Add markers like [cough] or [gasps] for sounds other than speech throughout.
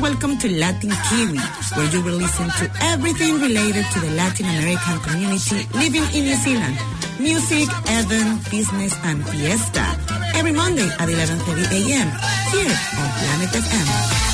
welcome to Latin Kiwi, where you will listen to everything related to the Latin American community living in New Zealand. Music, event, business, and fiesta. Every Monday at 11.30 a.m. here on Planet FM.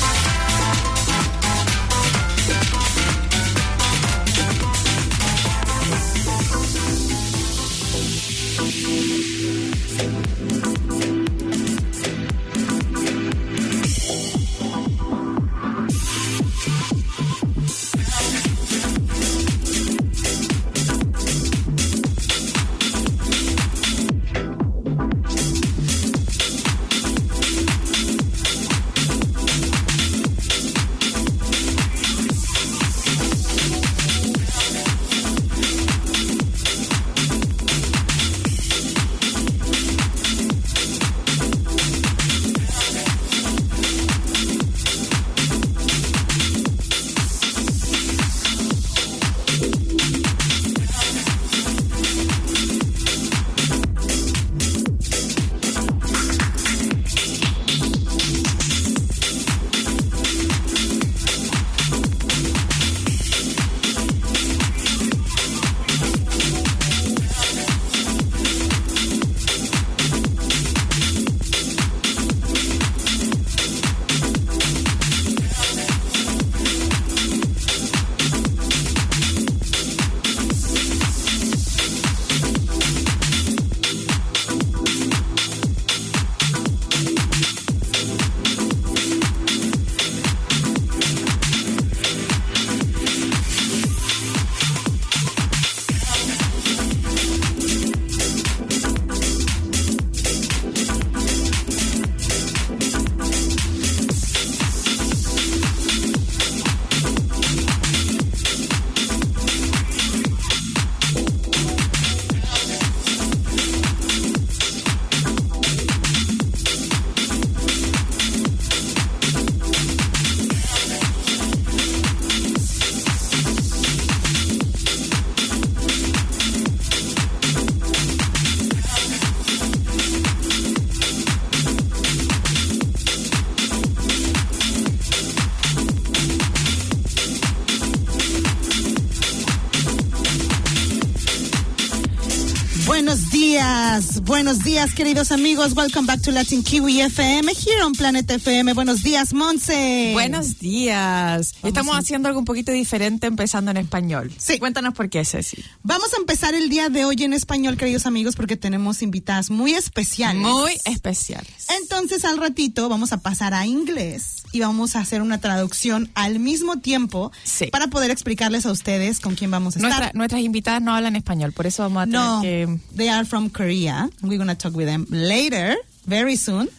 Buenos días, queridos amigos. Welcome back to Latin Kiwi FM here on Planet FM. Buenos días, Monse. Buenos días. Estamos haciendo algo un poquito diferente empezando en español. Sí. Cuéntanos por qué, Ceci. Vamos a empezar el día de hoy en español, queridos amigos, porque tenemos invitadas muy especiales. Muy especiales. Entonces, al ratito vamos a pasar a inglés y vamos a hacer una traducción al mismo tiempo Sí. para poder explicarles a ustedes con quién vamos a estar. Nuestra- nuestras invitadas no hablan español, por eso vamos a tener No, que... they are from Korea. We're going to talk with them later, very soon.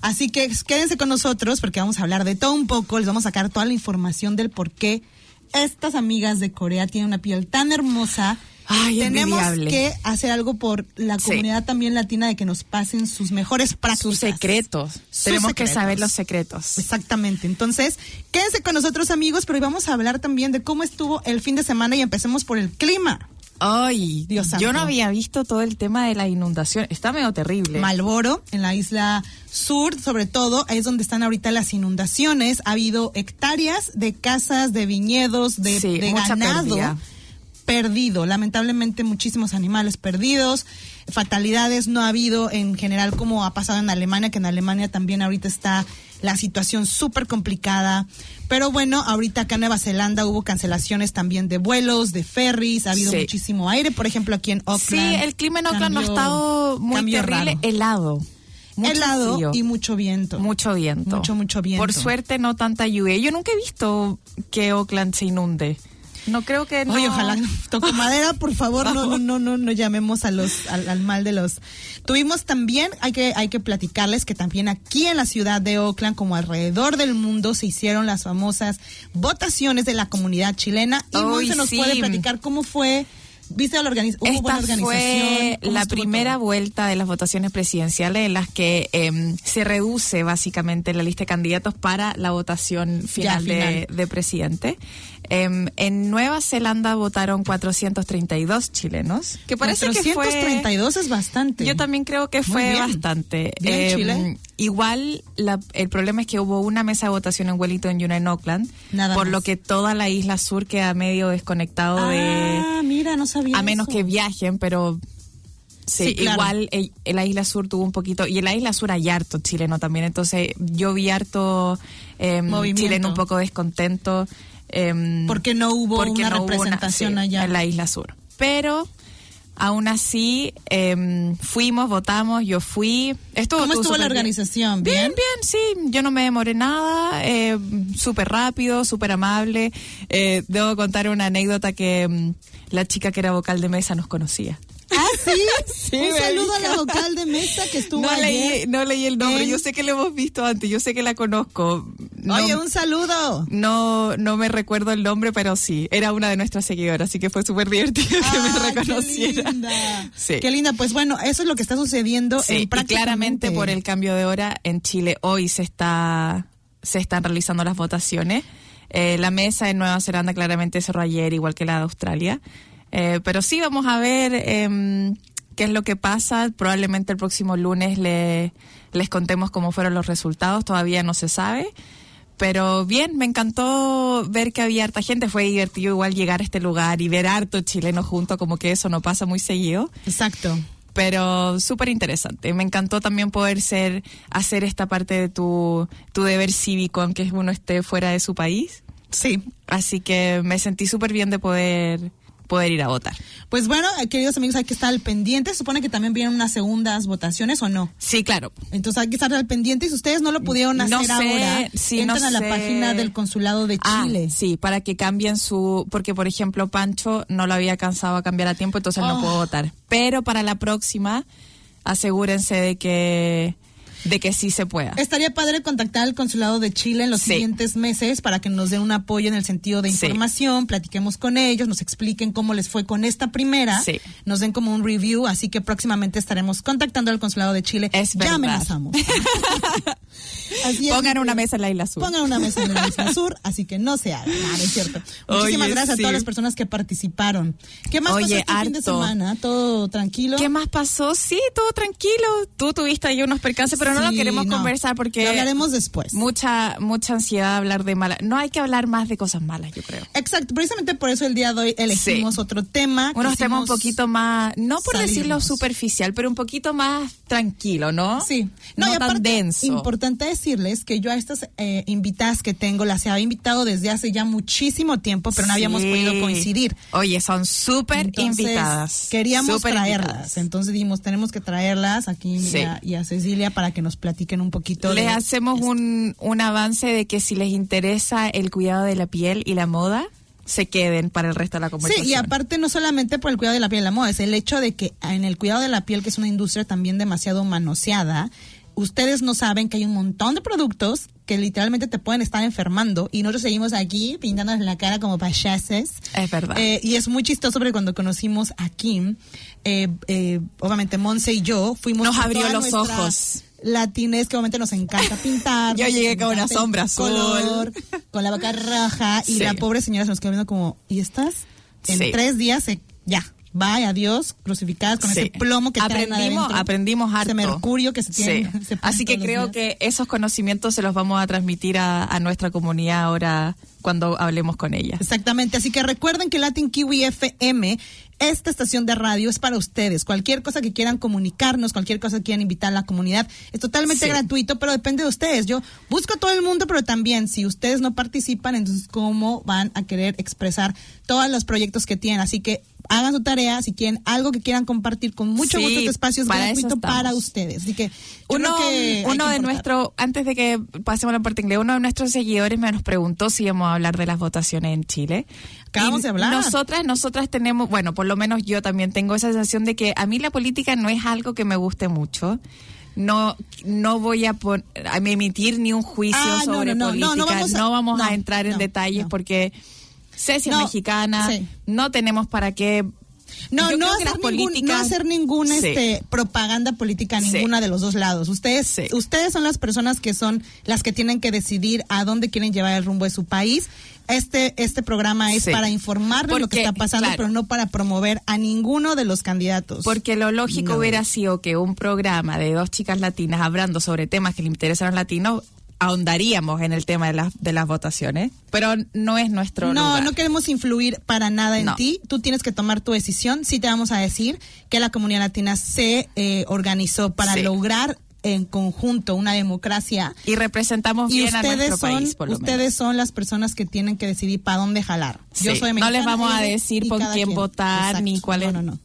Así que quédense con nosotros porque vamos a hablar de todo un poco. Les vamos a sacar toda la información del por qué estas amigas de Corea tienen una piel tan hermosa. Ay, Tenemos envidiable. que hacer algo por la Sí. comunidad también latina de que nos pasen sus mejores prácticas. Sus secretos. Sus Tenemos que saber los secretos. Exactamente. Entonces, quédense con nosotros, amigos, pero hoy vamos a hablar también de cómo estuvo el fin de semana y empecemos por el clima. Ay, Dios santo. yo no había visto todo el tema de la inundación. Está medio terrible. Malboro, en la isla sur, sobre todo, es donde están ahorita las inundaciones. Ha habido hectáreas de casas, de viñedos, de, Sí, de ganado pérdida. Perdido. Lamentablemente, muchísimos animales perdidos. Fatalidades no ha habido en general como ha pasado en Alemania, que en Alemania también ahorita está la situación súper complicada. Pero bueno, ahorita acá en Nueva Zelanda hubo cancelaciones también de vuelos, de ferries, ha habido Sí. muchísimo aire, por ejemplo, aquí en Auckland. Sí, el clima en Oakland no ha estado muy terrible. raro. Helado. Mucho helado frío. y mucho viento. Mucho viento. Mucho, mucho viento. Por suerte no tanta lluvia. Yo nunca he visto que Oakland se inunde. No creo que no. Oye, ojalá toco madera, por favor, no, no, no, no, no llamemos a los, al, al mal de los. Tuvimos también, hay que, hay que platicarles que también aquí en la ciudad de Oakland, como alrededor del mundo, se hicieron las famosas votaciones de la comunidad chilena. Y Uy, Monse nos sí. puede platicar cómo fue. ¿Viste la buena Esta organización? fue ¿Cómo la primera todo? vuelta de las votaciones presidenciales en las que em, se reduce básicamente la lista de candidatos para la votación final, final. De, de presidente. Em, en Nueva Zelanda votaron 432 chilenos, que parece que fue... 432 es bastante. Yo también creo que fue bien. bastante. Bien, Em, Chile. Igual la- el problema es que hubo una mesa de votación en Wellington y una en Auckland, Nada por más. lo que toda la isla sur queda medio desconectado de... Ah, mira, no sabía A menos eso. que viajen, pero... Sí, Sí, claro. igual eh, en la isla sur tuvo un poquito, y en la isla sur hay harto chileno también, entonces yo vi harto eh, chileno un poco descontento. Eh, Porque no hubo porque una no hubo representación sí, allá. en la isla sur. Pero aún así eh, fuimos, votamos, yo fui. Estuvo ¿Cómo estuvo la organización? Bien, ¿Bien? bien, sí. Yo no me demoré nada. Eh, súper rápido, súper amable. Eh, debo contar una anécdota que mm, la chica que era vocal de mesa nos conocía. Ah, sí. Sí, Un saludo a la vocal de mesa que estuvo No leí, no leí el nombre. en- Yo sé que lo hemos visto antes. Yo sé que la conozco. No, Oye, un saludo. no, no me recuerdo el nombre, pero sí. Era una de nuestras seguidoras, así que fue súper divertido que me Ay, reconociera. Qué linda. Sí. Qué linda. Pues bueno, eso es lo que está sucediendo Sí, en y prácticamente claramente por el cambio de hora en Chile hoy se está se están realizando las votaciones. Eh, la mesa en Nueva Zelanda claramente cerró ayer, igual que la de Australia. Eh, pero sí vamos a ver em, qué es lo que pasa. Probablemente el próximo lunes le- les contemos cómo fueron los resultados. Todavía no se sabe. Pero bien, me encantó ver que había harta gente. Fue divertido igual llegar a este lugar y ver harto chileno junto, como que eso no pasa muy seguido Exacto. pero súper interesante. Me encantó también poder ser, hacer esta parte de tu, tu deber cívico, aunque uno esté fuera de su país. Sí. Así que me sentí súper bien de poder, poder ir a votar. Pues bueno, eh, queridos amigos, hay que estar al pendiente. Se supone que también vienen unas segundas votaciones o no. Sí, claro. Entonces hay que estar al pendiente. Y si ustedes no lo pudieron No hacer sé, ahora, sí, entren no a la sé. página del consulado de Ah, Chile. sí, para que cambien su, porque por ejemplo Pancho no lo había alcanzado a cambiar a tiempo, entonces Oh. no puedo votar. Pero para la próxima, asegúrense de que, de que sí se pueda. Estaría padre contactar al consulado de Chile en los Sí. siguientes meses para que nos den un apoyo en el sentido de Sí. información, platiquemos con ellos, nos expliquen cómo les fue con esta primera, Sí. nos den como un review, así que próximamente estaremos contactando al consulado de Chile. Es ya verdad. amenazamos. [laughs] Así es, Pongan una mesa en la isla sur. Pongan una mesa en la isla [laughs] sur, así que no se haga. No, no es cierto. Muchísimas Oye, gracias a todas las personas que participaron. ¿Qué más Oye, pasó este fin de semana? ¿Todo tranquilo? ¿Qué más pasó? Sí, todo tranquilo. Tú tuviste ahí unos percances, pero no lo queremos no. conversar porque Lo hablaremos después. mucha mucha ansiedad hablar de malas. No hay que hablar más de cosas malas, yo creo. Exacto, precisamente por eso el día de hoy elegimos Sí. otro tema. Unos temas un poquito más, no por decirlo superficial, pero un poquito más tranquilo, ¿no? Sí, no, y tan denso. Importante decirles que yo a estas eh, invitadas que tengo las había invitado desde hace ya muchísimo tiempo, pero no habíamos podido coincidir. Oye, son súper invitadas. Queríamos traerlas. invitadas. Entonces dijimos, tenemos que traerlas aquí y Sí. a- y a Cecilia para que nos platiquen un poquito Les de hacemos un, un avance de que si les interesa el cuidado de la piel y la moda, se queden para el resto de la conversación. Sí, y aparte no solamente por el cuidado de la piel y la moda, es el hecho de que en el cuidado de la piel, que es una industria también demasiado manoseada, ustedes no saben que hay un montón de productos que literalmente te pueden estar enfermando y nosotros seguimos aquí pintándonos la cara como payases. Es verdad. Eh, y es muy chistoso porque cuando conocimos a Kim, eh, eh, obviamente Monse y yo fuimos... Nos abrió los nuestra ojos. Latinez que obviamente nos encanta [laughs] pintar. Yo llegué con una sombra azul. color, con la boca roja y Sí. la pobre señora se nos quedó viendo como, ¿y estás? En Sí. tres días, se- ya, bye, adiós, crucificadas con Sí. ese plomo que aprendimos, adentro, aprendimos harto. Ese mercurio que se tiene. Sí. [laughs] se pone Así que creo que esos conocimientos se los vamos a transmitir a, a nuestra comunidad ahora cuando hablemos con ella. Exactamente, así que recuerden que Latin Kiwi FM, esta estación de radio es para ustedes. Cualquier cosa que quieran comunicarnos, cualquier cosa que quieran invitar a la comunidad, es totalmente Sí. gratuito, pero depende de ustedes. Yo busco a todo el mundo, pero también si ustedes no participan, entonces cómo van a querer expresar todos los proyectos que tienen. Así que hagan su tarea, si quieren algo que quieran compartir con mucho Sí, gusto, este espacio es para gratuito para ustedes. Así que Uno, que uno de nuestros, antes de que pasemos a la parte inglés, uno de nuestros seguidores me nos preguntó si íbamos a hablar de las votaciones en Chile. Acabamos Y de hablar. Nosotras, nosotras tenemos, bueno, por lo menos yo también tengo esa sensación de que a mí la política no es algo que me guste mucho. No, no voy a, pon- a emitir ni un juicio Ah, sobre no, no, no, política. no vamos a- vamos a no, entrar en detalles porque Ceci es No, mexicana, sí. no tenemos para qué No, no hacer, ningún- políticas- no hacer ninguna Sí. este, propaganda política a Sí. ninguna de los dos lados. Ustedes, Sí. ustedes son las personas que son las que tienen que decidir a dónde quieren llevar el rumbo de su país. Este, este programa es para informar de lo que está pasando, claro. pero no para promover a ninguno de los candidatos. Porque lo lógico No. hubiera sido que un programa de dos chicas latinas hablando sobre temas que le interesan a los latinos, ahondaríamos en el tema de, las de las votaciones, pero no es nuestro no, lugar. no queremos influir para nada en No. ti. Tú tienes que tomar tu decisión. Sí te vamos a decir que la comunidad latina se eh, organizó para Sí. lograr en conjunto una democracia. Y representamos Y bien a nuestro son, país, por lo ustedes menos. son las personas que tienen que decidir para dónde jalar. Yo soy No les mexicana, vamos a decir por quién votar, ni cuál es- No, no, no.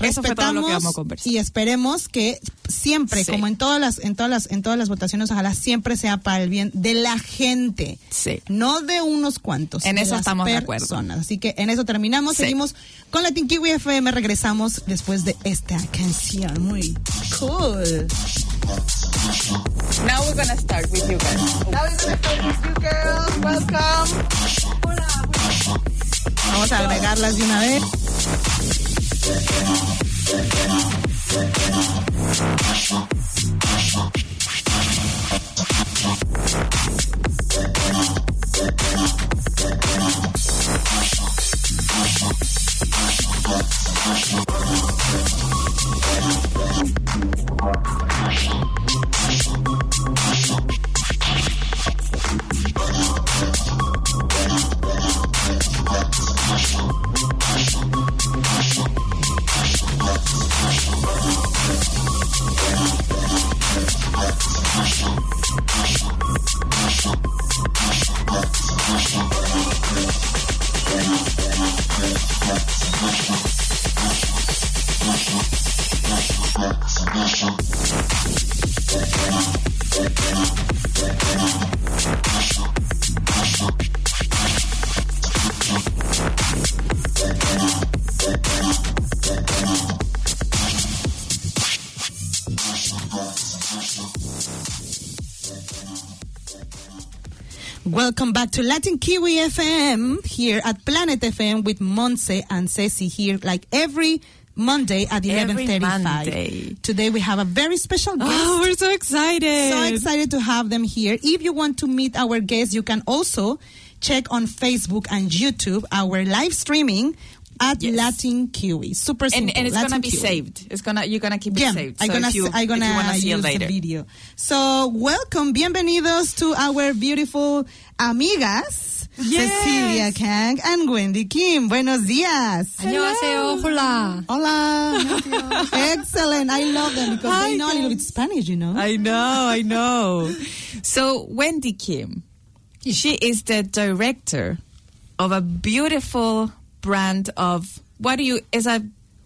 Eso fue todo lo que vamos a conversar. Y esperemos que siempre, Sí. como en todas las, en todas las, en todas las votaciones, ojalá siempre sea para el bien de la gente. Sí. No de unos cuantos. En de eso las estamos de acuerdo. Así que en eso terminamos. Sí. Seguimos con la Tinkiwi FM. Regresamos después de esta canción. Muy cool. Now we're gonna start with you guys. Now we're gonna start with you girls. Welcome. Vamos a agregarlas de una vez. Welcome back to Latin Kiwi FM here at Planet FM with Monse and Ceci here like every Monday at 11:35. Today we have a very special oh, guest. Oh, we're so excited. so excited to have them here. If you want to meet our guests, you can also check on Facebook and YouTube our live streaming at Yes. Latin Kiwi. Super simple. and, and it's Latin gonna be Kiwi. saved. It's gonna you're gonna keep it Yeah, saved. I'm So gonna, if you, I'm gonna if you wanna see use it later. the video. So, welcome, bienvenidos to our beautiful amigas, Yes. Cecilia Kang and Wendy Kim. Buenos días. 안녕하세요. Hola. Hola. Excellent. I love them because Hi, they know a little guys. bit Spanish, you know. I know, I know. So Wendy Kim, she is the director of a beautiful brand of what do you is a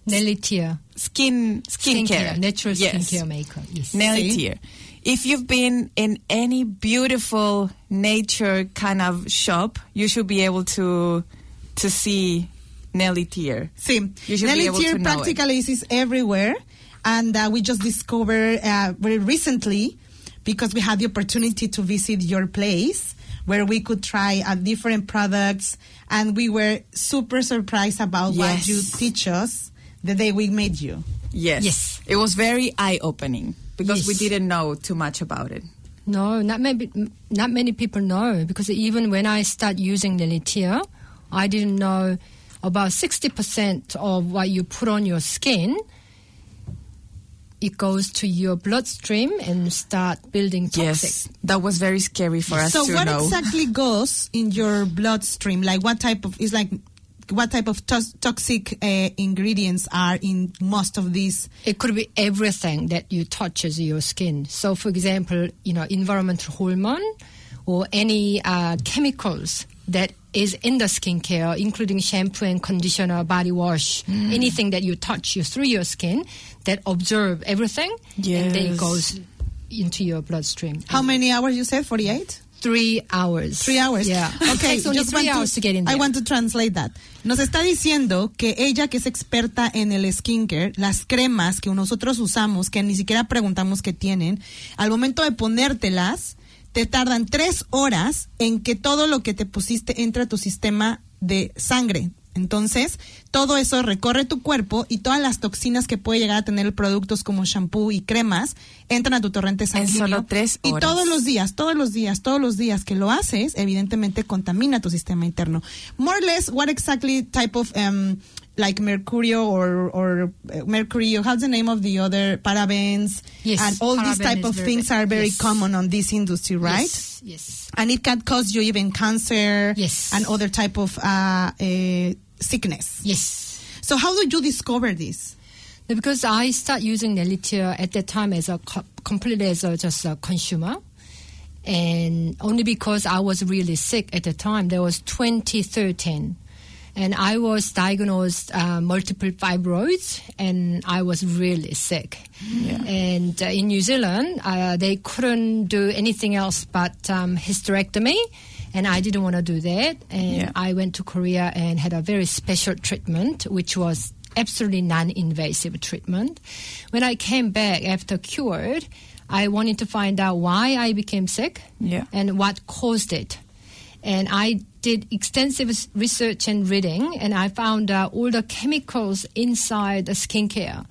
Nellie Tier. skin skincare, Natural Yes. skincare maker. Yes. Nellie Tier. If you've been in any beautiful nature kind of shop, you should be able to to see Nellie Tier. Sí, Nelly be Tier to know it. practically is everywhere, and uh, we just discovered uh, very recently because we had the opportunity to visit your place where we could try uh, different products, and we were super surprised about what you teach us the day we met you. Yes. Yes. It was very eye opening because we didn't know too much about it. No, not maybe not many people know because even when I start using Nellie Tier, I didn't know about 60% of what you put on your skin it goes to your bloodstream and start building toxic. Yes. That was very scary for us so, to what know. exactly goes in your bloodstream? Like, what type of is like? What type of tos- toxic uh, ingredients are in most of these It could be everything that you touches your skin. So, for example, you know, environmental hormone or any uh, chemicals that is in the skincare, including shampoo and conditioner, body wash, Mm. anything that you touch you through your skin that absorb everything, and then it Yes. goes into your bloodstream. How many hours you said? 48? Three hours. Three hours. Yeah. Okay. just three hours to, get in there. I want to translate that. Nos está diciendo que ella, que es experta en el skincare, las cremas que nosotros usamos, que ni siquiera preguntamos qué tienen, al momento de ponértelas, te tardan tres horas en que todo lo que te pusiste entre a tu sistema de sangre. Entonces, todo eso recorre tu cuerpo y todas las toxinas que puede llegar a tener productos como shampoo y cremas entran a tu torrente sanguíneo. solo tres Y horas. todos los días, todos los días, todos los días que lo haces, evidentemente contamina tu sistema interno. More or less, what exactly type of um, like mercurio or or uh, mercury? How's the name of the other parabens? Yes, and all these type of things are very Yes. common on this industry, right? Yes. yes. and it can cause you even cancer Yes. and other type of uh, uh, sickness. Yes. So how did you discover this? Because I start using Nellie Tier at that time as a co- completely as a, just a consumer, and only because I was really sick at the time. That was 2013, and I was diagnosed uh, multiple fibroids, and I was really sick. And uh, in New Zealand, uh, they couldn't do anything else but um, hysterectomy. And I didn't want to do that. And Yeah. I went to Korea and had a very special treatment, which was absolutely non-invasive treatment. When I came back after cured, I wanted to find out why I became sick Yeah. and what caused it. And I did extensive research and reading, and I found out all the chemicals inside the skincare,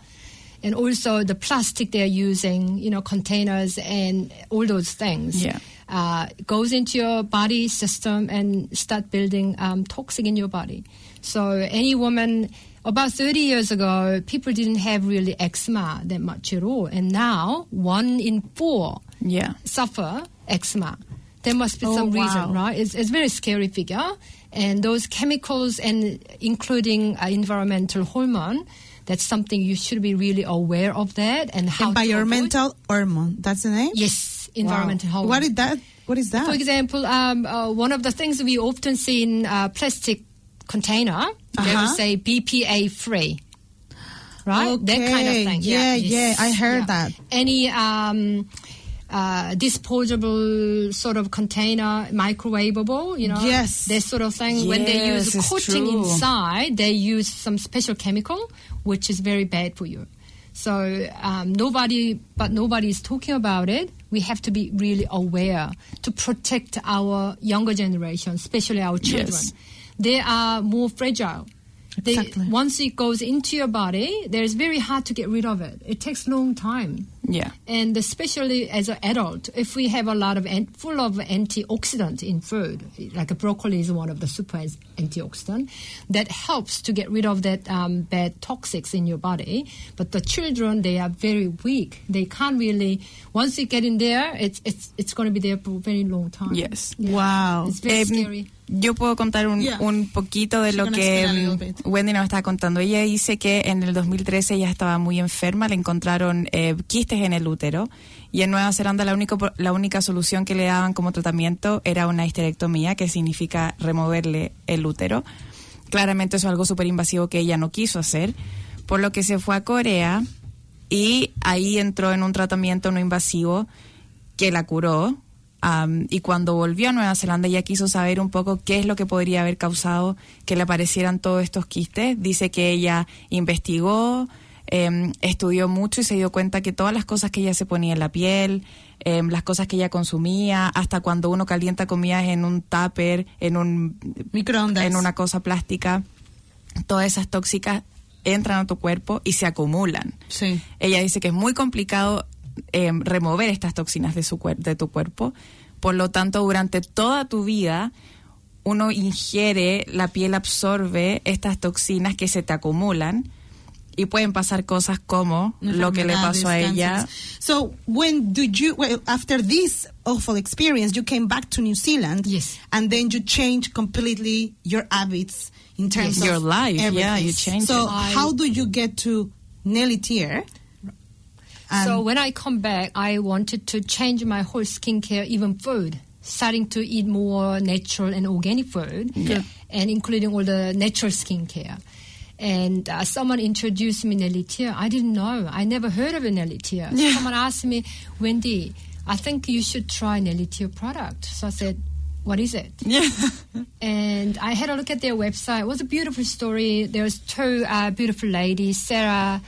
and also the plastic they're using, you know, containers and all those things. Yeah. Uh, goes into your body system and start building um, toxic in your body. So any woman, about 30 years ago, people didn't have really eczema that much at all, and now one in four Yeah. suffer eczema. There must be Oh, some wow. reason, right? It's, it's a very scary figure. And those chemicals, and including uh, environmental hormone, that's something you should be really aware of that and how. Environmental hormone. That's the name. Yes, environmental Wow. hormone. What is that? What is that? For example, um, uh, one of the things we often see in uh, plastic container, they will Uh-huh. say BPA free. Right? okay. That kind of thing. Yeah, yes. yeah, I heard that. Any um, uh, disposable sort of container, microwavable, you know, Yes. that sort of thing. when they use coating true. inside, they use some special chemical, which is very bad for you. So um, nobody, but nobody is talking about it. We have to be really aware to protect our younger generation, especially our children. Yes. They are more fragile. They, Exactly. once it goes into your body, there is very hard to get rid of it. It takes a long time Yeah. and especially as an adult, if we have a lot of an- full of antioxidant in food, like a broccoli is one of the super antioxidant that helps to get rid of that um, bad toxics in your body. But the children, they are very weak. They can't really. Once you get in there, it's it's it's going to be there for a very long time. Yes. Wow. It's very Em, scary. Yo puedo contar un, Yeah. un poquito de lo que. Wendy nos estaba contando. Ella dice que en el 2013 ella estaba muy enferma, le encontraron eh, quistes en el útero y en Nueva Zelanda la, único, la única solución que le daban como tratamiento era una histerectomía, que significa removerle el útero. Claramente eso es algo súper invasivo que ella no quiso hacer, por lo que se fue a Corea y ahí entró en un tratamiento no invasivo que la curó. Am, y cuando volvió a Nueva Zelanda ella quiso saber un poco qué es lo que podría haber causado que le aparecieran todos estos quistes. Dice que ella investigó, em, estudió mucho y se dio cuenta que todas las cosas que ella se ponía en la piel, em, las cosas que ella consumía, hasta cuando uno calienta comidas en un tupper, en un Microondas. en una cosa plástica, todas esas tóxicas entran a tu cuerpo y se acumulan. Sí. Ella dice que es muy complicado eh, remover estas toxinas de, su cuer- de tu cuerpo. Por lo tanto, durante toda tu vida, uno ingiere, la piel absorbe estas toxinas que se te acumulan y pueden pasar cosas como lo que le pasó a ella. So when did you well, after this awful experience you came back to New Zealand Yes. and then you changed completely your habits in terms Yes. of Your life, yeah, everything. you changed So it. How do you get to Nelly Tier? So when I come back, I wanted to change my whole skincare, even food, starting to eat more natural and organic food, and including all the natural skincare. And uh, someone introduced me Nellie Tier. I didn't know. I never heard of Nellie Tier. Someone asked me, Wendy, I think you should try Nellie Tier product. So I said, what is it? Yeah. [laughs] and I had a look at their website. It was a beautiful story. There was two uh, beautiful ladies, Sarah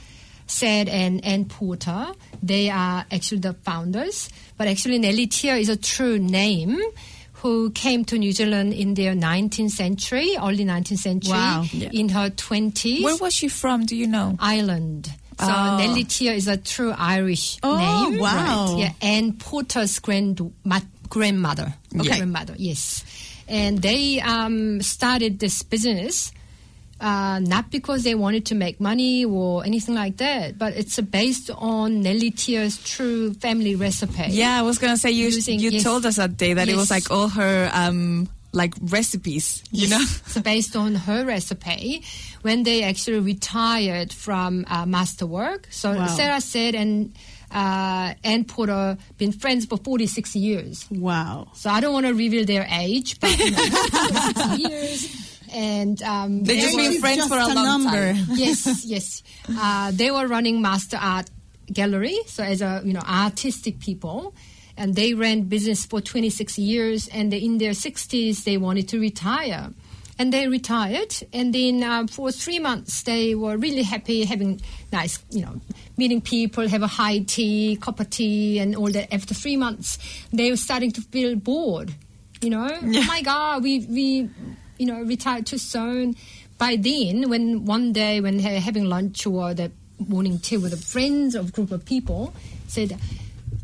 Said and Ann Porter. They are actually the founders, but actually Nellie Tier is a true name, who came to New Zealand in the 19th century, early 19th century, Wow. Yeah. in her 20s. Where was she from? Do you know? Ireland. So Oh. Nellie Tier is a true Irish Oh, name. wow. Right. Yeah, Anne Porter's grand ma- grandmother. Okay. Grandmother, yes. And they um, started this business uh, not because they wanted to make money or anything like that, but it's based on Nellie Tier's true family recipe. Yeah, I was gonna say you Using- you yes. told us that day that it was like all her um like recipes, you know. [laughs] so based on her recipe when they actually retired from uh, masterwork. So Wow. Sarah said and uh, Anne Porter been friends for 46 years. Wow. So I don't want to reveal their age, but you know, [laughs] 46 years. And um, They just been friends just for a a long number. time. [laughs] yes, [laughs] yes. Uh, they were running Master Art Gallery, so as a you know artistic people, and they ran business for 26 years. And they, in their 60s, they wanted to retire, and they retired. And then uh, for three months, they were really happy, having nice, you know, meeting people, have a high tea, cup of tea, and all that. After three months, they were starting to feel bored. You know, Yeah. oh my God, we we you know, retired too soon. By then, when one day when they're having lunch or the morning tea with a friends or a group of people, said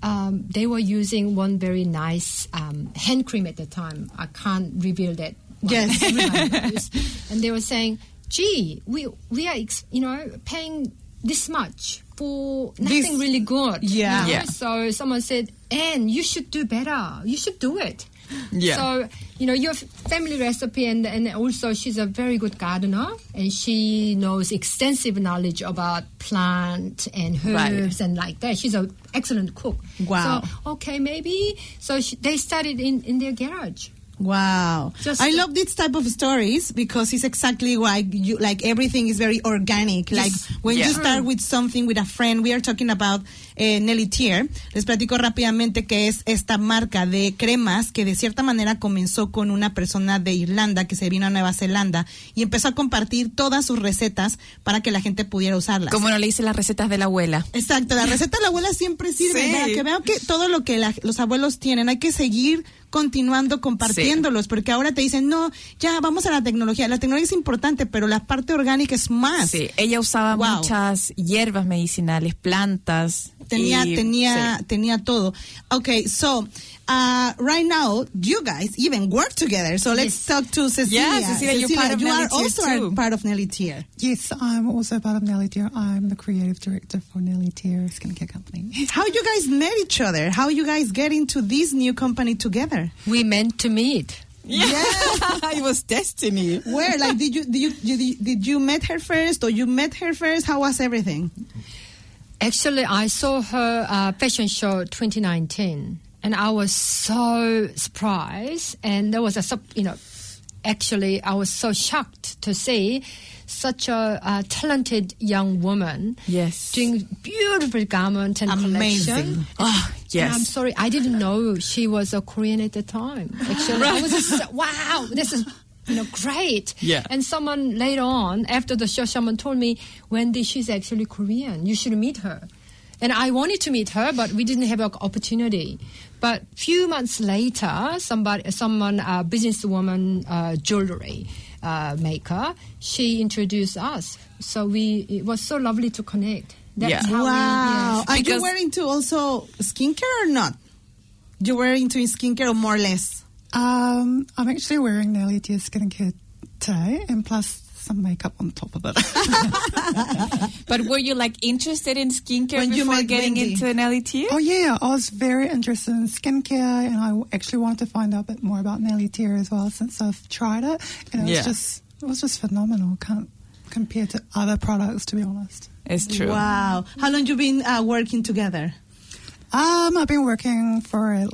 um, they were using one very nice um, hand cream at the time. I can't reveal that. one. Yes. [laughs] And they were saying, "Gee, we we are ex- you know paying this much for nothing This- really good." Yeah. you know? Yeah. So someone said, "Anne, you should do better. You should do it." Yeah. So you know your family recipe, and and also she's a very good gardener, and she knows extensive knowledge about plant and Right. herbs and like that. She's an excellent cook. Wow. So okay, maybe so she, they started in in their garage. Wow. Just- I love this type of stories because it's exactly why you like everything is very organic. Like when Yeah. you start with something with a friend, we are talking about eh, Nelly Tier. Les platico rápidamente que es esta marca de cremas que de cierta manera comenzó con una persona de Irlanda que se vino a Nueva Zelanda y empezó a compartir todas sus recetas para que la gente pudiera usarlas. Como no le hice las recetas de la abuela. Exacto, la receta de la abuela siempre sirve. Sí. Para que vean que todo lo que la- los abuelos tienen, hay que seguir continuando compartiéndolos, porque ahora te dicen, no, ya vamos a la tecnología. La tecnología es importante, pero la parte orgánica es más. Sí, ella usaba Wow. muchas hierbas medicinales, plantas. Tenía, y- tenía, sí. tenía todo. Okay, so, uh, right now, you guys even work together. So let's Yes. talk to Cecilia. Yeah, Cecilia, you're part of you Nelly are Tier also too. a part of Nellie Tier. Yes, I'm also part of Nellie Tier. I'm the creative director for Nellie Tier Skincare Company. [laughs] How you guys met each other? How you guys get into this new company together? We meant to meet. Yeah, [laughs] it was destiny. Where? Like, did you did you did you, did you met her first, or you met her first? How was everything? Actually, I saw her uh, fashion show 2019, and I was so surprised. And there was a, you know, actually, I was so shocked to see such a, uh talented young woman Yes. doing beautiful garment and Amazing. collection. Oh, And I'm sorry, I didn't know she was a Korean at the time. Actually, I was just, wow, this is you know great. Yeah. And someone later on, after the show, someone told me, Wendy, she's actually Korean. You should meet her. And I wanted to meet her, but we didn't have an opportunity. But few months later, somebody, someone, a businesswoman, uh, jewelry uh, maker, she introduced us. So we, it was so lovely to connect. That's Yeah. how Wow. we, yes. Are you Because- were into also skincare or not? You were into skincare or more or less? Um, I'm actually wearing Nellie Tier Skincare today, and plus some makeup on top of it. [laughs] But were you like interested in skincare When you before met getting Wendy. into Nellie Tier? oh yeah, I was very interested in skincare, and I actually wanted to find out a bit more about Nellie Tier as well since I've tried it, and it was just it was just phenomenal. Can't compare to other products, to be honest. It's true. Wow. How long you been uh, working together? Um, I've been working for uh,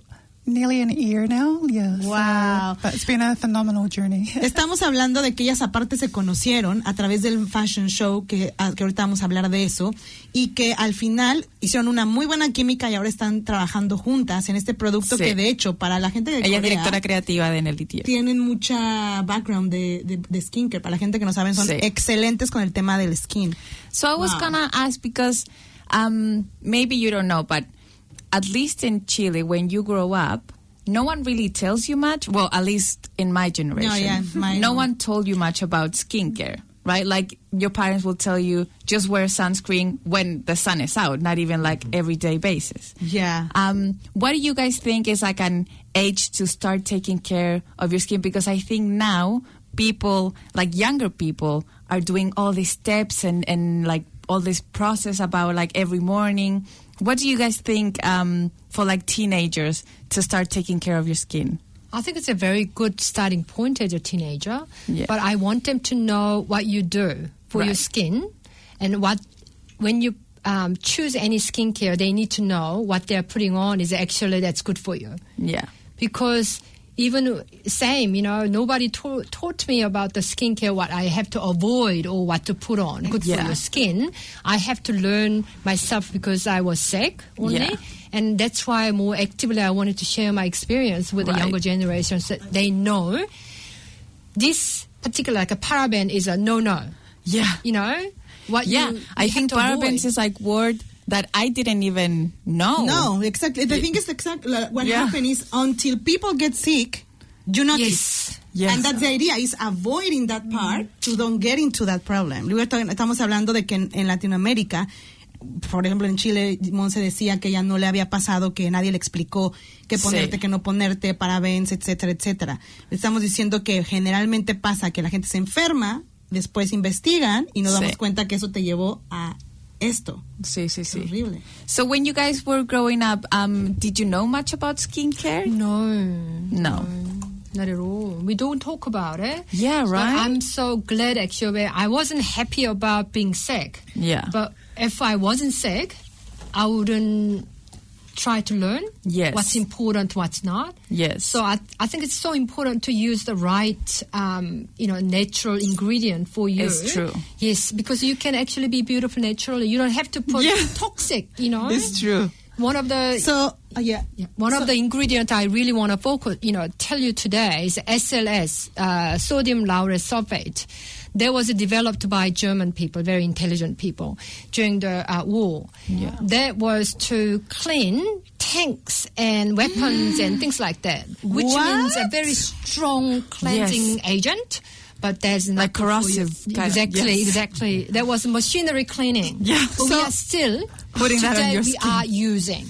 nearly an year now. Yeah. so- Wow. but it's been a phenomenal journey. [laughs] Estamos hablando de que ellas aparte se conocieron a través del fashion show, que, a- que ahorita vamos a hablar de eso, y que al final hicieron una muy buena química y ahora están trabajando juntas en este producto Sí. que de hecho para la gente de Ella es Corea directora creativa de Nelly Tier. tienen mucha background de, de, de skincare. Para la gente que no saben, son Sí. excelentes con el tema del skin. So I was Wow. gonna ask because um, maybe you don't know, but at least in Chile, when you grow up, no one really tells you much. Well, at least in my generation, yeah, mine- no one told you much about skincare, right? Like your parents will tell you just wear sunscreen when the sun is out, not even like everyday basis. Yeah. Um, what do you guys think is like an age to start taking care of your skin? Because I think now people, like younger people, are doing all these steps and, and like all this process about like every morning. What do you guys think um, for like teenagers to start taking care of your skin? I think it's a very good starting point as a teenager. Yeah. But I want them to know what you do for your skin and what when you um, choose any skincare, they need to know what they're putting on is actually that's good for you. Yeah. Because even same, you know, nobody to- taught me about the skincare, what I have to avoid or what to put on. Good for your skin. I have to learn myself because I was sick only. Yeah. And that's why more actively I wanted to share my experience with Right. the younger generations that they know this particular, like a paraben is a no-no. Yeah. You know? What Yeah. you, you I think parabens avoid. is like word that I didn't even know. No, exactly. The thing is exactly what Yeah. happened is until people get sick, you notice. Yes. Yes. And that's the idea is avoiding that part to don't get into that problem. Estamos hablando de que en, en Latinoamérica, por ejemplo en Chile, Monse decía que ya no le había pasado, que nadie le explicó Sí. ponerte, qué no ponerte, parabens, etcétera, etcétera. Estamos diciendo que generalmente pasa que la gente se enferma, después investigan y nos Sí. damos cuenta que eso te llevó a esto. Sí, sí, sí. Horrible. So when you guys were growing up, um, did you know much about skincare? No. No. Not at all. We don't talk about it. Yeah, So right? I'm so glad actually. I wasn't happy about being sick. Yeah. But if I wasn't sick, I wouldn't try to learn Yes. what's important, what's not. Yes. So I, I think it's so important to use the right, um, you know, natural ingredient for you. It's true. Yes, because you can actually be beautiful naturally. You don't have to put Yeah. toxic, you know. It's true. One of the So, uh, yeah. yeah. One of the ingredients I really want to focus, you know, tell you today is SLS, uh, sodium lauryl sulfate. That was developed by German people, very intelligent people, during the uh, war. Yeah. That was to clean tanks and weapons and [gasps] things like that, which means a very strong cleansing agent. But there's not Like good for you. corrosive kind of- exactly, yes. exactly. That was machinery cleaning. Yeah. but we So- are still Putting that on your we skin. are using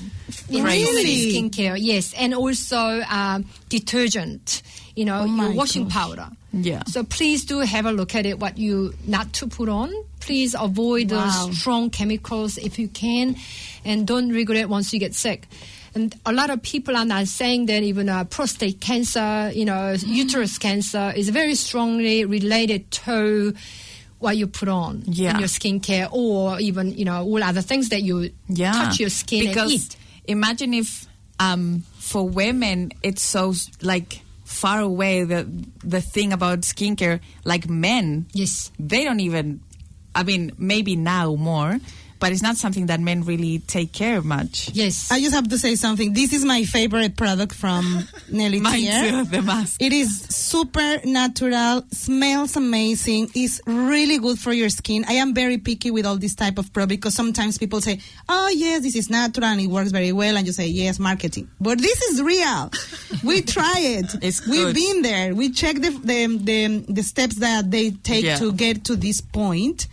in so skincare. Yes, and also um, detergent. You know, Oh your washing gosh. powder. Yeah. So please do have a look at it. What you not to put on. Please avoid Wow. those strong chemicals if you can, and don't regret once you get sick. And a lot of people are now saying that even uh, prostate cancer, you know, uterus cancer is very strongly related to what you put on Yeah. in your skincare, or even you know all other things that you Yeah. touch your skin because and eat. imagine if um, for women it's so like far away the the thing about skincare like men Yes. they don't even I mean maybe now more but it's not something that men really take care of much. Yes. I just have to say something. This is my favorite product from [laughs] Nelly Mine Tier. too, the mask. It is super natural, smells amazing, is really good for your skin. I am very picky with all this type of product because sometimes people say, "Oh yes, this is natural and it works very well," and you say, "Yes, marketing." But this is real. we [laughs] try it. It's We've good. been there. We check the the the, the steps that they take Yeah. to get to this point. point,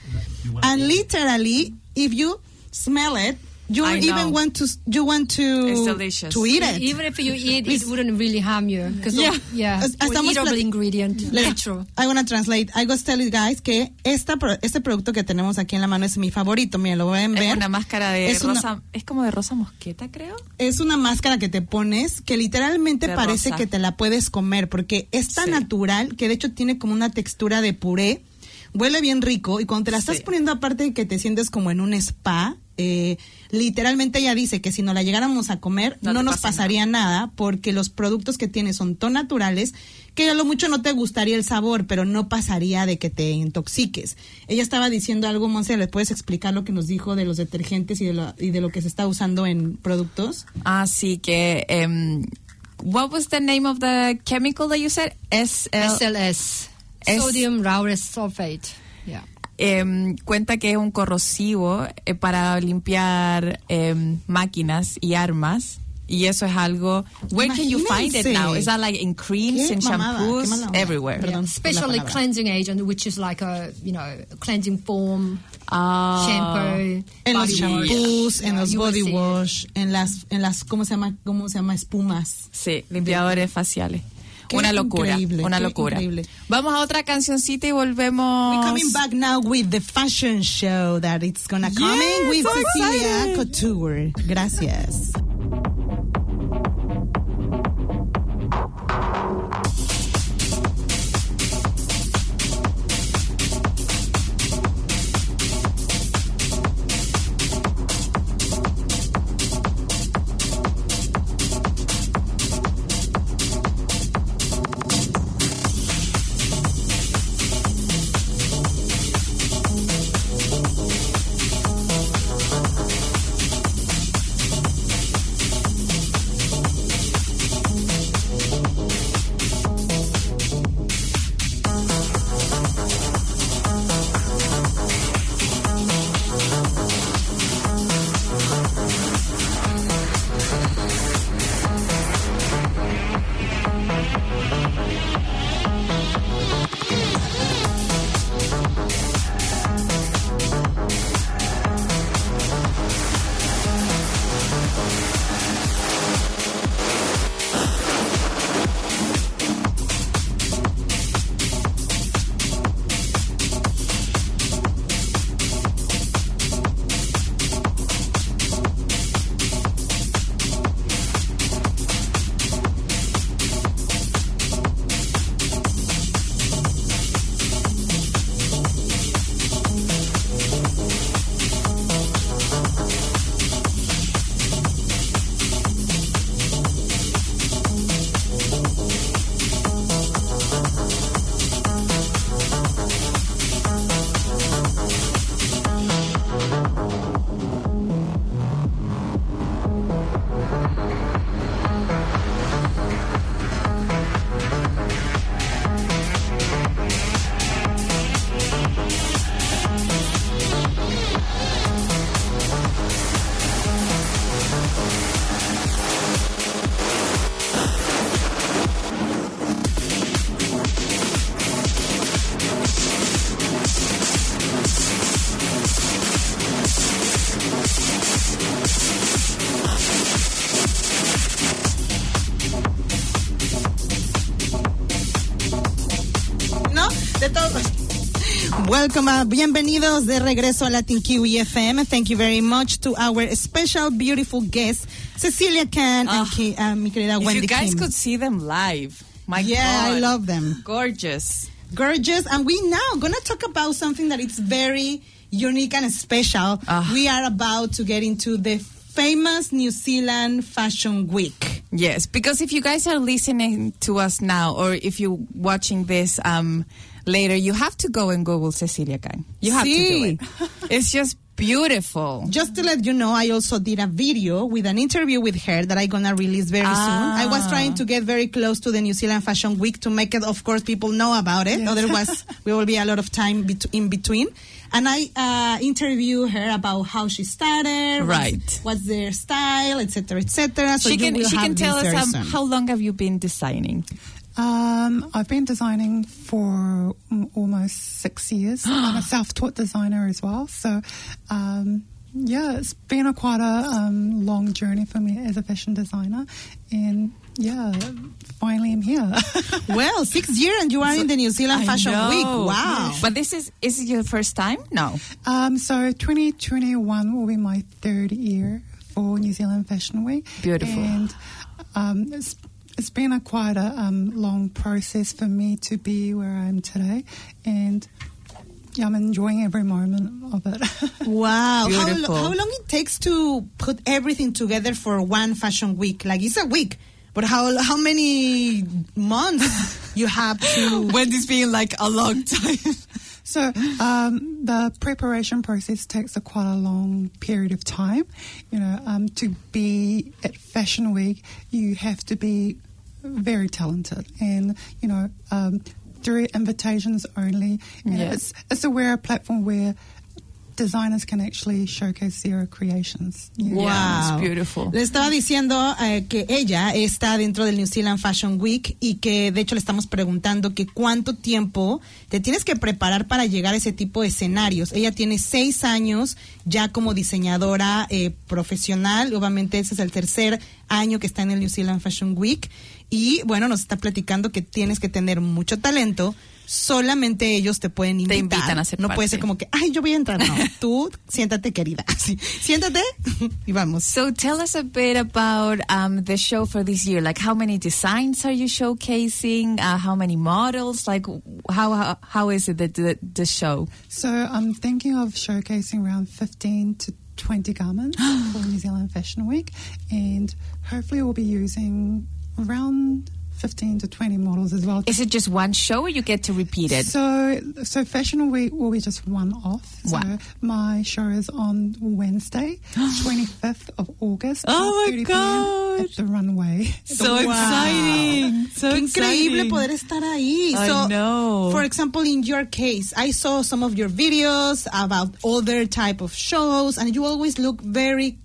and literally, if you smell it. You I even know. want to you want to It's delicious. to eat it. Even if you eat, it wouldn't really harm you because Yeah. yeah, eatable ingredient, natural. I want to translate. I gotta tell you guys que esta, pro- este producto que tenemos aquí en la mano es mi favorito. Miren, lo pueden ver. Es una máscara de Es una- rosa, es como de rosa mosqueta, creo. es una máscara que te pones que literalmente De parece rosa. que te la puedes comer porque es tan Sí. natural que de hecho tiene como una textura de puré. Huele bien rico y cuando te la estás Sí. poniendo aparte de que te sientes como en un spa, eh, literalmente ella dice que si no la llegáramos a comer No nos pasa pasaría nada. porque los productos que tiene son tan naturales que a lo mucho no te gustaría el sabor, pero no pasaría de que te intoxiques. Ella estaba diciendo algo, Monse, ¿le puedes explicar lo que nos dijo de los detergentes y de lo, y de lo que se está usando en productos? Así que um, what was the name of the chemical that you said? SLS, Es- sodium lauryl sulfate. Yeah. em, cuenta que es un corrosivo eh, para limpiar em, máquinas y armas Y eso es algo. Where can you find it Imagínense. now? Is that like in creams and shampoos everywhere? La Especially cleansing agent, which is like a you know cleansing foam, Ah. shampoo, En los body wash. shampoos, en Yeah, los you will body wash, en las, en las, ¿cómo se llama? ¿Cómo se llama? Espumas. Sí, limpiadores faciales. Qué una locura, increíble, una locura. increíble. Vamos a otra cancioncita y volvemos. We're coming back now with the fashion show that it's gonna come Yes, in with so Cecilia. Couture. Gracias. Welcome, uh, bienvenidos de regreso a Latin Kiwi FM. Thank you very much to our special, beautiful guest, Cecilia Kang and Ki- uh, mi querida If you guys Kim. could see them live. My yeah, God. I love them. Gorgeous. Gorgeous. And we now gonna talk about something that is very unique and special. Ah. We are about to get into the famous New Zealand Fashion Week. Yes, because if you guys are listening to us now, or if you're watching this um, later, you have to go and Google Cecilia Kang. You have to do it. It's just beautiful. Just to let you know, I also did a video with an interview with her that I'm gonna release very Ah. soon. I was trying to get very close to the New Zealand Fashion Week to make it, of course, people know about it. Otherwise, [laughs] we will be a lot of time bet- in between. And I uh, interview her about how she started, Right. What's, their style, etc., etc. So she can she can tell us um, how long have you been designing? Um, I've been designing for almost six years. [gasps] I'm a self-taught designer as well. So, um, yeah, it's been a quite a um, long journey for me as a fashion designer. And yeah, finally I'm here. [laughs] Well, six years and you are in the New Zealand I Fashion know. Week. Wow. But this is is it your first time? No. um, so 2021 will be my third year for New Zealand Fashion Week. Beautiful. And um, it's, it's been a quite a um, long process for me to be where I am today. And yeah, I'm enjoying every moment of it. [laughs] Wow. How, Beautiful. lo- how long it takes to put everything together for one fashion week? Like it's a week, but how how many months [laughs] you have to When this being like a long time. [laughs] So um, the preparation process takes a quite a long period of time. You know, um, to be at Fashion Week, you have to be very talented, and you know, um, through invitations only. Know, Yes. it's it's a wear platform where designers can actually showcase their creations. Yeah. Wow. Yeah, it's beautiful. Le estaba diciendo eh, que ella está dentro del New Zealand Fashion Week y que de hecho le estamos preguntando que cuánto tiempo te tienes que preparar para llegar a ese tipo de escenarios. Ella tiene seis años ya como diseñadora eh, profesional. Obviamente ese es el tercer año que está en el New Zealand Fashion Week y bueno, nos está platicando que tienes que tener mucho talento. Solamente ellos te pueden invitar. invitan a ser no puede ser como que, ay, yo voy a entrar. No, [laughs] tú siéntate, querida. [laughs] Así, siéntate [laughs] y vamos. So tell us a bit about um, the show for this year. Like, how many designs are you showcasing? Uh, how many models? Like, how how, how is it the, the the show? So I'm thinking of showcasing around 15 to 20 garments [gasps] for New Zealand Fashion Week, and hopefully we'll be using around 15 to 20 models as well. Is it just one show, or you get to repeat it? So, so Fashion Week will be just one off. Wow. So my show is on Wednesday, [gasps] 25th of August. Oh my God. At the runway. So exciting! So Qué increíble exciting. poder estar ahí. I so, know. For example, in your case, I saw some of your videos about other type of shows, and you always look very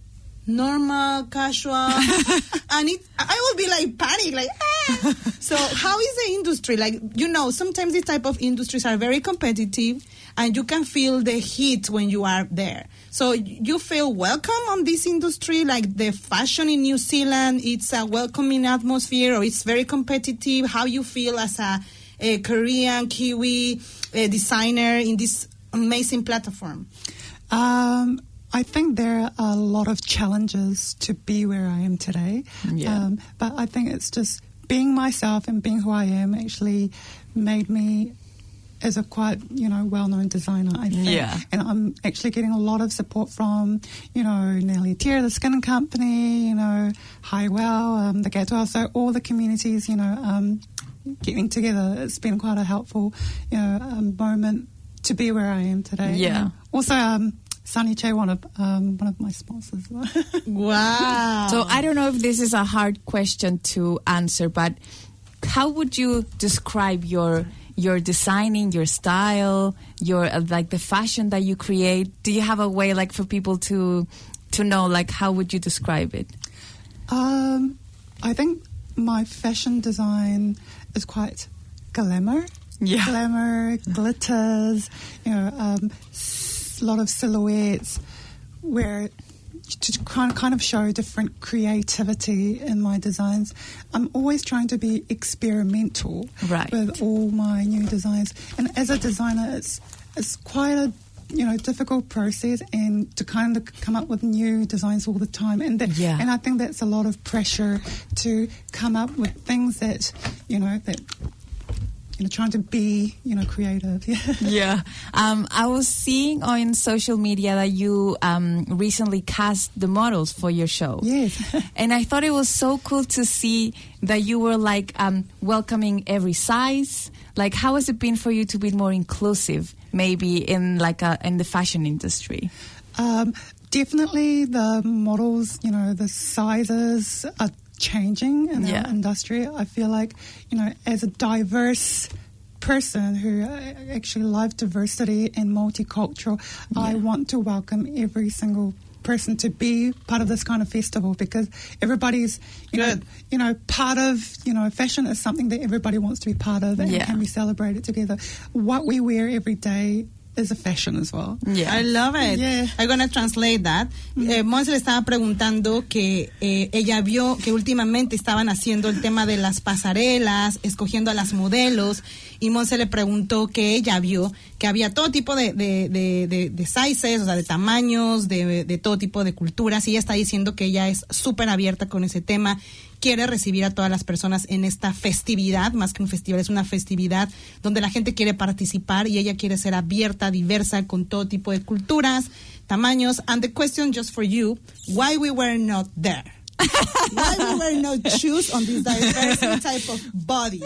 normal, casual, [laughs] and it, I will be like panic, like. Ah. [laughs] So, how is the industry? Like, you know, sometimes these type of industries are very competitive, and you can feel the heat when you are there. So, you feel welcome on this industry, like the fashion in New Zealand. It's a welcoming atmosphere, or it's very competitive. How you feel as a, a Korean Kiwi uh, designer in this amazing platform? Um, I think there are a lot of challenges to be where I am today. Yeah. Um, but I think it's just being myself and being who I am actually made me as a quite, you know, well-known designer, I think. Yeah. And I'm actually getting a lot of support from, you know, Nellie Tier, the skin company, you know, Highwell, um, the Gatwell, so all the communities, you know, um, getting together. It's been quite a helpful, you know, um, moment to be where I am today. Yeah. Also, um, Sunny Che, one of um, one of my sponsors. [laughs] Wow. So I don't know if this is a hard question to answer, but how would you describe your your designing, your style, your uh, like the fashion that you create? Do you have a way like for people to to know like how would you describe it? um, I think my fashion design is quite glamour. Yeah. Glamour, glitters, you know, um, a lot of silhouettes where to kind kind of show different creativity in my designs. I'm always trying to be experimental Right. with all my new designs. And as a designer, it's it's quite a you know difficult process and to kind of come up with new designs all the time and that, Yeah. and I think that's a lot of pressure to come up with things that you know that you know trying to be you know creative yeah [laughs] Yeah. Um, I was seeing on social media that you um, recently cast the models for your show. Yes. [laughs] and I thought it was so cool to see that you were like um, welcoming every size. Like, how has it been for you to be more inclusive, maybe in like a, in the fashion industry? Um, definitely, the models, you know, the sizes are changing in Yeah. our industry. I feel like, you know, as a diverse person who uh, actually love diversity and multicultural, I want to welcome every single person to be part of this kind of festival because everybody's you know Good. you know part of you know fashion is something that everybody wants to be part of and Yeah. can be celebrated together what we wear every day is a fashion as well Yeah. I love it. Yeah. I'm gonna translate that. Eh, Monse le estaba preguntando que eh, ella vio que últimamente estaban haciendo el tema de las pasarelas, escogiendo a las modelos, y Monse le preguntó que ella vio que había todo tipo de, de, de, de- de sizes, o sea, de tamaños, de, de todo tipo de culturas, y ella está diciendo que ella es súper abierta con ese tema quiere recibir a todas las personas en esta festividad, más que un festival, es una festividad donde la gente quiere participar y ella quiere ser abierta, diversa, con todo tipo de culturas, tamaños. And the question just for you, why we were not there? why we were not choose on this diverse type of body?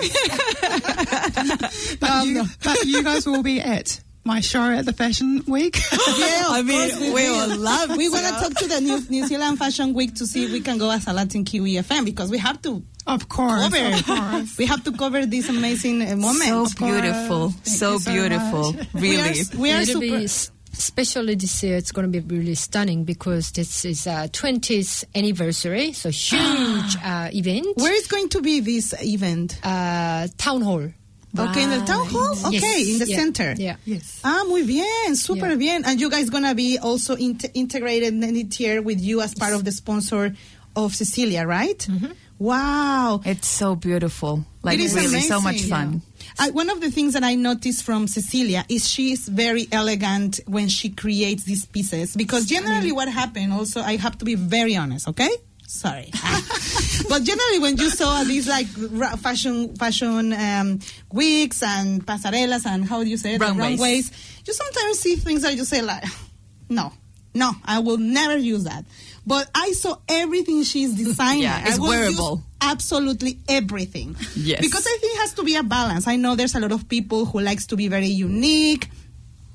But, you, you guys will be at my show at the Fashion Week. [laughs] Yeah, I mean, course we will. will love We want to talk to the New, New Zealand Fashion Week to see if we can go as a Latin Kiwi FM because we have to of course, cover. of course. [laughs] We have to cover this amazing uh, moment. So beautiful. Thank So you so beautiful. much. [laughs] We are, Really. we are It'll super. be especially this year, it's going to be really stunning because this is uh, 20th anniversary, so huge [gasps] uh, event. Where is going to be this event? Uh, town hall. Okay, in the town hall? Okay, Yes, in the yeah, center. Yeah. Yes. Ah, muy bien, super Yeah. bien. And you guys gonna be also int- integrated in it here with you as part of the sponsor of Cecilia, right? Mm-hmm. Wow. It's so beautiful. Like it is really amazing. so much fun. I, one of the things that I noticed from Cecilia is she's very elegant when she creates these pieces because generally what happened also I have to be very honest, okay? Sorry, [laughs] but generally when you saw these like ra- fashion fashion um, wigs and pasarelas and how do you say it Runways. runways, you sometimes see things that you say like, [sighs] no, no, I will never use that. But I saw everything she's [laughs] designing. Yeah, it's wearable. absolutely everything. Yes. Because I think it has to be a balance. I know there's a lot of people who likes to be very unique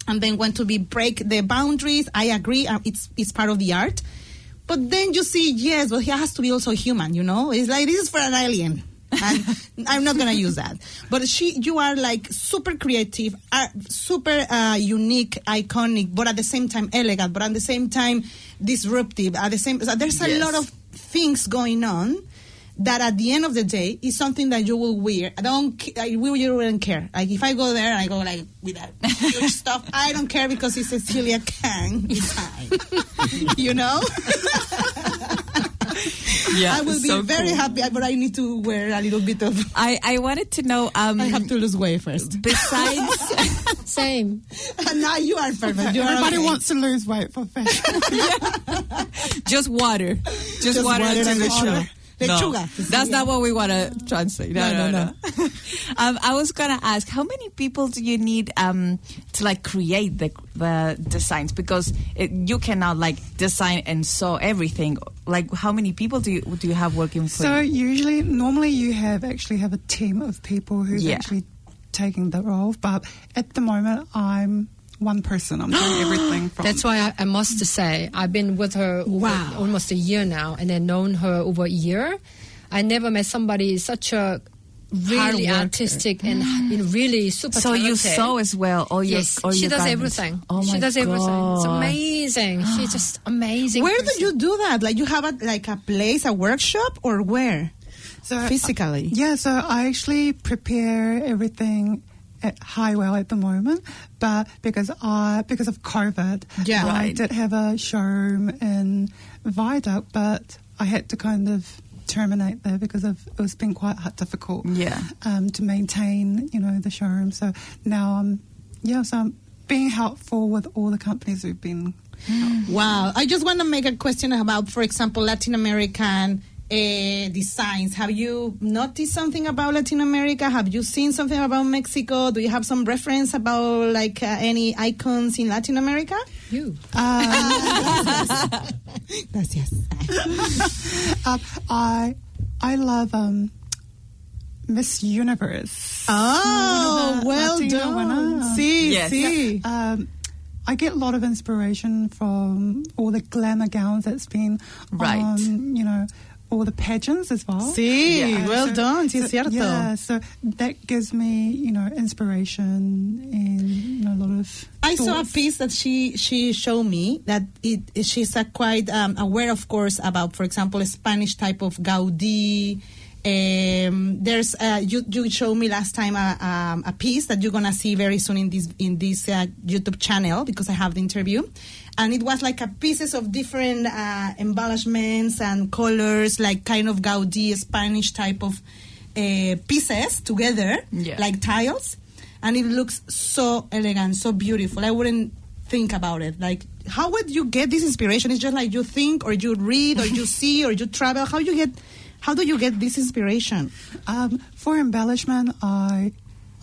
and then want to be break the boundaries. I agree. uh, It's it's part of the art. But then you see, yes, but he has to be also human, you know? It's like this is for an alien. and [laughs] I'm not gonna use that. But she, you are like super creative, uh, super uh, unique, iconic, but at the same time elegant, but at the same time disruptive. At the same, so there's a Yes. lot of things going on that at the end of the day is something that you will wear. I don't, ca- I really wouldn't care. Like if I go there and I go like with that huge stuff, I don't care because it's Cecilia Kang [laughs] design. you know, [laughs] Yeah, I will be so very cool. happy, but I need to wear a little bit of. [laughs] I, I wanted to know um I have to lose weight first. besides Same. now you are perfect. You are Everybody okay. wants to lose weight for fashion. just water. Just, Just water, water to and the lechuga. No, Lechuga. that's not what we want to translate. No, No, no, no, no. [laughs] um, I was gonna ask, how many people do you need um, to like create the the designs? Because it, you cannot like design and sew everything. Like, how many people do you do you have working for? So you? usually, normally you have actually have a team of people who's Yeah. actually taking the role. But at the moment, I'm one person. I'm doing [gasps] everything from. That's why I, I must say I've been with her over Wow. almost a year now, and I've known her over a year. I never met somebody such a really artistic and [gasps] you know, really super. so you sew as well, or your, Yes, or she your does garments? everything. Oh she my does everything. It's amazing. She's just amazing. Where person. do you do that? Like you have a, like a place, a workshop, or where? so uh, Physically. Yeah, so I actually prepare everything at Highwell at the moment, but because I because of COVID, Yeah. I Right. did have a showroom in Viaduct, but I had to kind of terminate there because of it was been quite difficult Yeah. um, to maintain, you know, the showroom. So now I'm yeah, so I'm being helpful with all the companies who've been Wow. I just want to make a question about, for example, Latin American uh, designs. Have you noticed something about Latin America? Have you seen something about Mexico? Do you have some reference about like uh, any icons in Latin America? You. [laughs] Gracias. Uh, [laughs] I I love um, Miss Universe. Oh, Winner, well Latina done. winner. Sí, Yes. sí. Um, I get a lot of inspiration from all the glamour gowns that's been Right. on, you know, all the pageants as well. Sí, Yeah. well So- done, sí, so- cierto. Yeah, so that gives me, you know, inspiration and you know, a lot of. I saw a piece that she she showed me that it she's a quite um, aware, of course, about, for example, a Spanish type of Gaudí. Um, there's uh, you you showed me last time a, um, a piece that you're gonna see very soon in this in this uh, YouTube channel because I have the interview, and it was like a pieces of different uh, embellishments and colors, like kind of Gaudí Spanish type of uh, pieces together, Yeah. like tiles and it looks so elegant, so beautiful. I wouldn't think about it. Like, how would you get this inspiration? It's just like you think, or you read, or you [laughs] see, or you travel. How you get? How do you get this inspiration? Um, for embellishment, I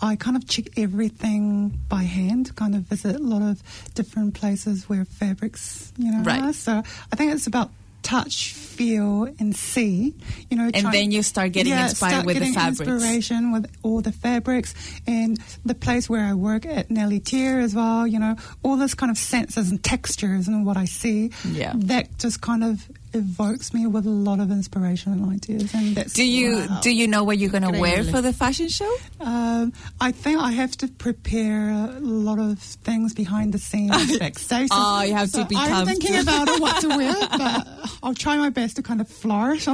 I kind of check everything by hand. Kind of visit a lot of different places where fabrics, you know, Right. are. So I think it's about touch, feel, and see. You know, And then you start getting yeah, inspired start with the getting fabrics. Inspiration with all the fabrics and the place where I work at Nellie Tier as well. You know, all this kind of senses and textures and what I see. Yeah. that just kind of evokes me with a lot of inspiration and ideas. And that's Do you do you know what you're going to wear for the fashion show? Um, I think I have to prepare a lot of things behind the scenes [laughs] backstage. Oh, you have to so become- I'm thinking about what to wear, [laughs] but I'll try my best to kind of flourish.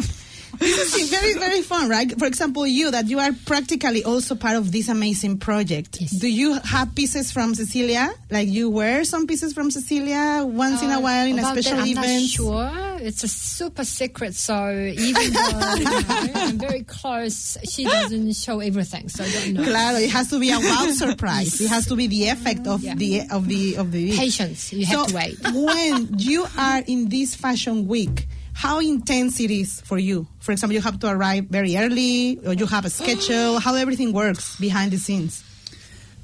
[laughs] This is very, very fun, right? For example, you, that you are practically also part of this amazing project. Yes. Do you have pieces from Cecilia? Like you wear some pieces from Cecilia once in a Uh, while in a special that, I'm event? not sure. It's a super secret, so even though you know, I'm very close, she doesn't show everything, so I don't know. Claro, it has to be a wow [laughs] surprise. It has to be the effect of Yeah. the of the of the week. Patience, you have to wait. when [laughs] you are in this fashion week, how intense it is for you? For example, you have to arrive very early, or you have a schedule. [gasps] how everything works behind the scenes?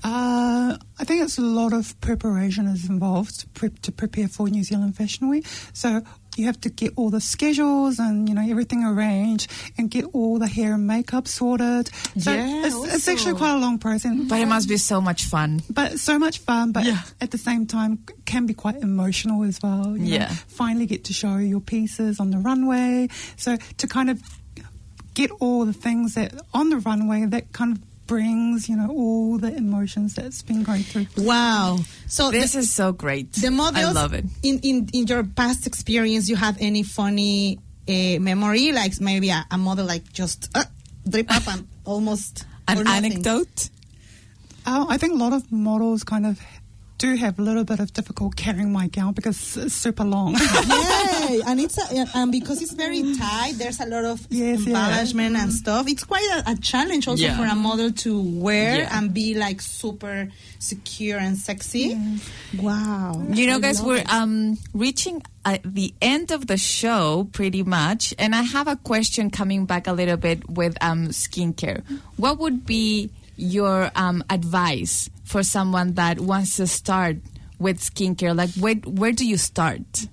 Uh, I think it's a lot of preparation is involved to, to prepare for New Zealand Fashion Week. So you have to get all the schedules and you know everything arranged and get all the hair and makeup sorted. So Yeah, it's, it's actually quite a long process. But it must be so much fun. but so much fun, but Yeah. at the same time can be quite emotional as well. you know. Yeah. finally get to show your pieces on the runway. So to kind of get all the things that on the runway that kind of brings, you know, all the emotions that's been going through. Wow! So This the, is so great. the models. I love it. In, in in your past experience, you have any funny uh, memory, like maybe a, a model like just uh, drip up and [laughs] almost An anecdote? Uh, I think a lot of models kind of do have a little bit of difficult carrying my gown because it's super long. [laughs] yeah, and it's a, and because it's very tight, there's a lot of Yes, yeah. embellishment and stuff. It's quite a, a challenge also Yeah. for a model to wear Yeah. and be like super secure and sexy. Wow, You know, I guys, we're it. um, reaching at the end of the show pretty much, and I have a question coming back a little bit with um, skincare. What would be your um, advice for someone that wants to start with skincare? Like, where where do you start?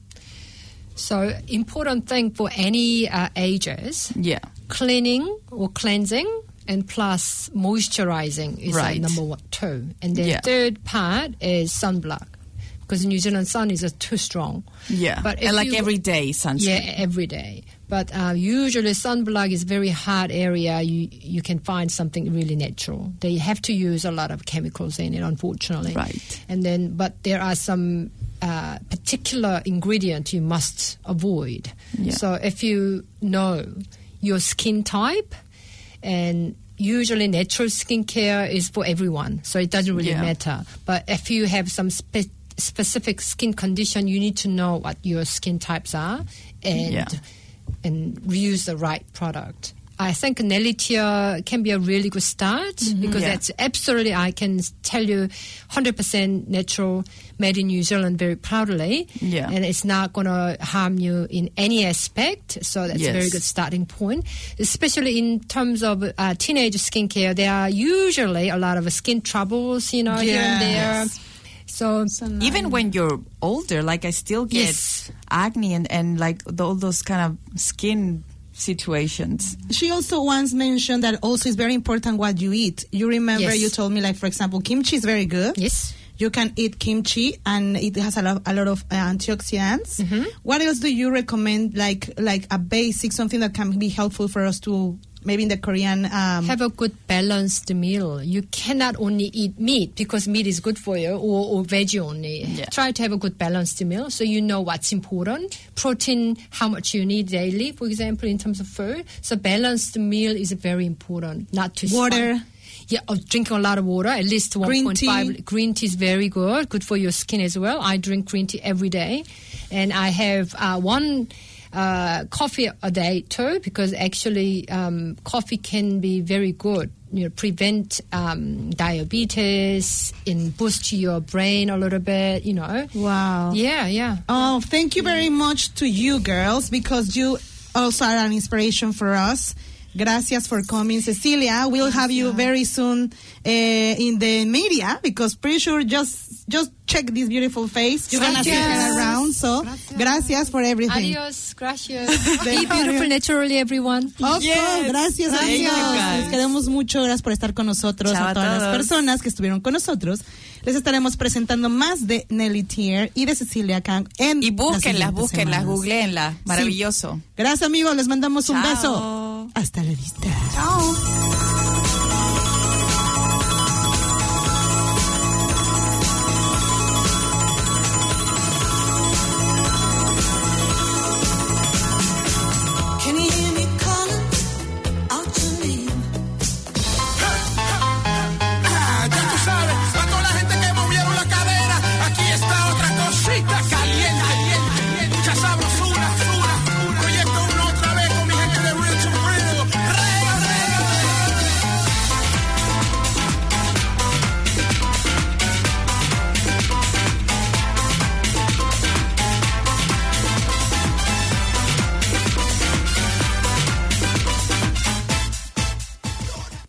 So important thing for any uh, ages, Yeah, cleaning or cleansing and plus moisturizing is Right. like number one, two. And the Yeah. third part is sunblock because New Zealand sun is uh, too strong. yeah, But like you- every day sunscreen. Yeah, every day. But uh, usually sunblock is very hard area. You you can find something really natural. They have to use a lot of chemicals in it, unfortunately. Right. And then, but there are some uh, particular ingredient you must avoid. Yeah. So if you know your skin type, and usually natural skincare is for everyone, so it doesn't really Yeah. matter. But if you have some spe- specific skin condition, you need to know what your skin types are and Yeah. And use the right product. I think Nellie Tier can be a really good start because Mm-hmm. Yeah. that's absolutely, I can tell you, 100% natural, made in New Zealand very proudly. Yeah. And it's not going to harm you in any aspect. So that's a very good starting point. Especially in terms of uh, teenage skincare, there are usually a lot of skin troubles, you know, here and there. Yes. So, Even when you're older, like I still get Yes. acne and, and like th- all those kind of skin situations. She also once mentioned that also is very important what you eat. You remember Yes. you told me like for example kimchi is very good. yes. You can eat kimchi and it has a lot, a lot of uh, antioxidants. Mm-hmm. What else do you recommend like like a basic something that can be helpful for us to maybe in the Korean um, have a good balanced meal. You cannot only eat meat because meat is good for you or, or veggie only. Yeah. Try to have a good balanced meal so you know what's important. Protein, how much you need daily, for example, in terms of food. So balanced meal is very important. Not to Water. Yeah, oh, drinking a lot of water, at least 1.5. Green tea. Green tea is very good, good for your skin as well. I drink green tea every day. And I have uh, one uh, coffee a day too, because actually um, coffee can be very good. You know, prevent um, diabetes and boost your brain a little bit, you know. Wow. Yeah, yeah. Oh, thank you very much to you girls because you also are an inspiration for us. Gracias for coming, Cecilia. We'll have you very soon uh, in the media because pretty sure just just check this beautiful face. You're gonna see her around. So beso. Gracias for everything. Adios, gracias. [laughs] Be beautiful naturally, everyone. Of Yes. course, gracias, amigos. Les queremos mucho. Gracias por estar con nosotros. Chao a a todas las todos. personas que estuvieron con nosotros. Les estaremos presentando más de Nelly Tier y de Cecilia Kang en Y las búsquenlas, búsquenlas, googleenlas. Maravilloso. Gracias, amigos. Les mandamos un Chao. beso. Hasta la vista. Ciao.